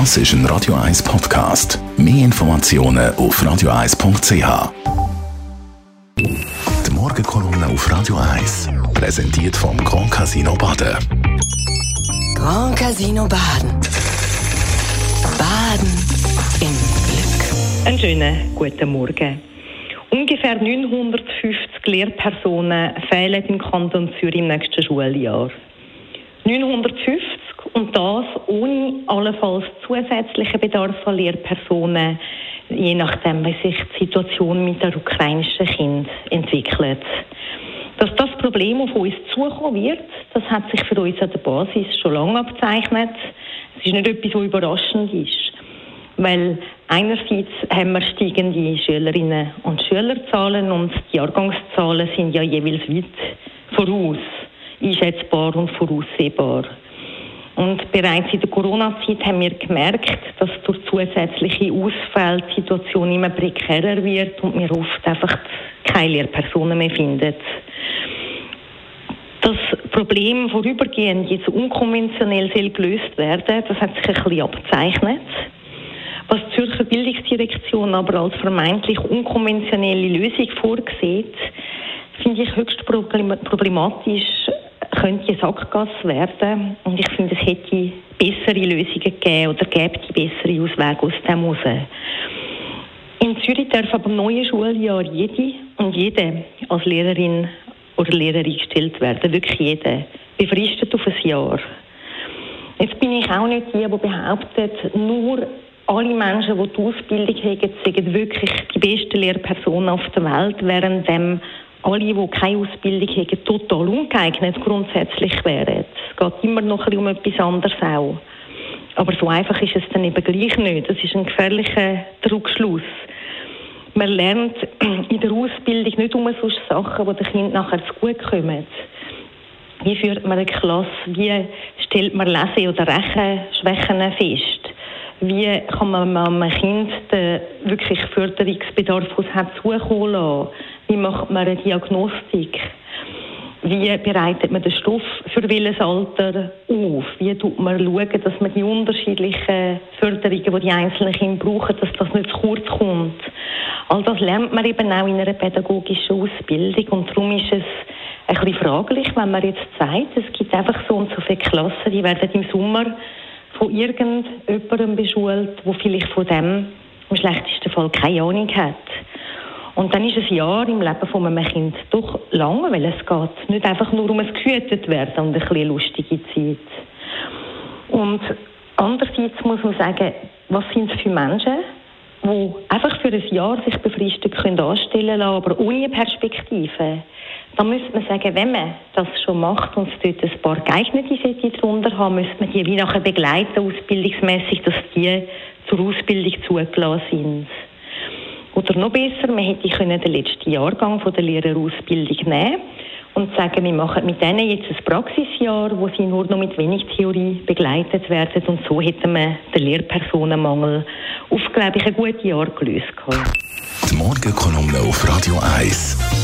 Das ist ein Radio 1 Podcast. Mehr Informationen auf radio1.ch. Die Morgenkolumne auf Radio 1 präsentiert vom Grand Casino Baden. Grand Casino Baden. Baden im Glück. Einen schönen guten Morgen. Ungefähr 950 Lehrpersonen fehlen im Kanton Zürich im nächsten Schuljahr. 950 und das ohne allenfalls zusätzlichen Bedarf an Lehrpersonen, je nachdem, wie sich die Situation mit der ukrainischen Kind entwickelt. Dass das Problem auf uns zukommen wird, das hat sich für uns an der Basis schon lange abzeichnet. Es ist nicht etwas, was überraschend ist. Weil einerseits haben wir steigende Schülerinnen und Schülerzahlen und die Jahrgangszahlen sind ja jeweils weit voraus, einschätzbar und voraussehbar. Und bereits in der Corona-Zeit haben wir gemerkt, dass durch zusätzliche Ausfälle die Situation immer prekärer wird und wir oft einfach keine Lehrpersonen mehr finden. Das Problem vorübergehend jetzt unkonventionell soll gelöst werden, das hat sich ein bisschen abzeichnet. Was die Zürcher Bildungsdirektion aber als vermeintlich unkonventionelle Lösung vorsieht, finde ich höchst problematisch, könnte Sackgasse werden. Und ich finde, es hätte bessere Lösungen gegeben oder gäbe die bessere Auswege aus dem raus. In Zürich darf aber im neuen Schuljahr jede und jede als Lehrerin oder Lehrerin gestellt werden. Wirklich jede. Befristet auf ein Jahr. Jetzt bin ich auch nicht die, die behauptet, nur alle Menschen, die die Ausbildung haben, sind wirklich die besten Lehrpersonen auf der Welt, während dem alle, die keine Ausbildung haben, total ungeeignet grundsätzlich wären. Es geht immer noch ein um etwas anderes auch. Aber so einfach ist es dann eben gleich nicht. Das ist ein gefährlicher Druckschluss. Man lernt in der Ausbildung nicht um solche Sachen, die den Kind nachher zu gut kommen. Wie führt man eine Klasse? Wie stellt man Lese- oder Rechenschwächen fest? Wie kann man einem Kind den wirklich Förderungsbedarf, den es hat, zukommen lassen? Wie macht man eine Diagnostik? Wie bereitet man den Stoff für welches Alter auf? Wie tut man schauen, dass man die unterschiedlichen Förderungen, die die einzelnen Kinder brauchen, dass das nicht zu kurz kommt? All das lernt man eben auch in einer pädagogischen Ausbildung und darum ist es ein bisschen fraglich, wenn man jetzt sagt, es gibt einfach so und so viele Klassen, die werden im Sommer von irgendjemandem beschult, wo vielleicht von dem im schlechtesten Fall keine Ahnung hat. Und dann ist ein Jahr im Leben von einem Kind doch lang, weil es geht nicht einfach nur um ein gehütet werden und eine lustige Zeit. Und andererseits muss man sagen, was sind es für Menschen, die einfach für ein Jahr sich befristet können anstellen lassen, aber ohne Perspektive. Da müsste man sagen, wenn man das schon macht und es dort ein paar geeignete Sätze drunter haben, müsste man die wie nachher begleiten, ausbildungsmässig, dass die zur Ausbildung zugelassen sind. Oder noch besser, man hätte können den letzten Jahrgang von der Lehrerausbildung nehmen und sagen, wir machen mit denen jetzt ein Praxisjahr, wo sie nur noch mit wenig Theorie begleitet werden und so hätten wir den Lehrpersonenmangel auf, glaube ich, ein gutes Jahr gelöst. Die Morgenkolumne auf Radio 1.